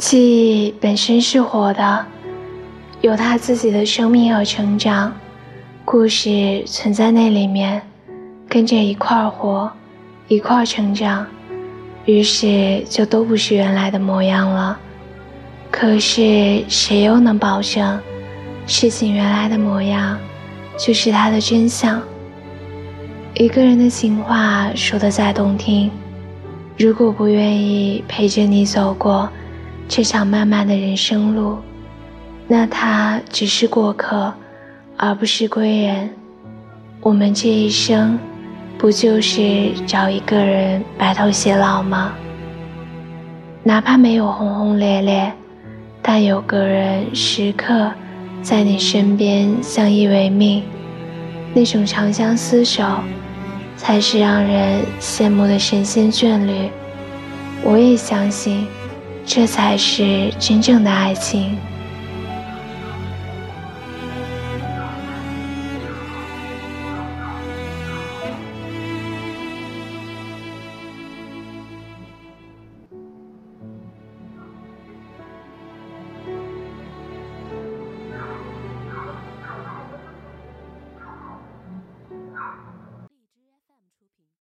记忆本身是活的，有它自己的生命和成长，故事存在那里面，跟着一块儿活，一块儿成长，于是就都不是原来的模样了。可是谁又能保证，事情原来的模样，就是它的真相？一个人的情话说得再动听，如果不愿意陪着你走过这场漫漫的人生路，那他只是过客，而不是归人。我们这一生，不就是找一个人白头偕老吗？哪怕没有轰轰烈烈，但有个人时刻在你身边相依为命，那种长相厮守。才是让人羡慕的神仙眷侣。我也相信，这才是真正的爱情。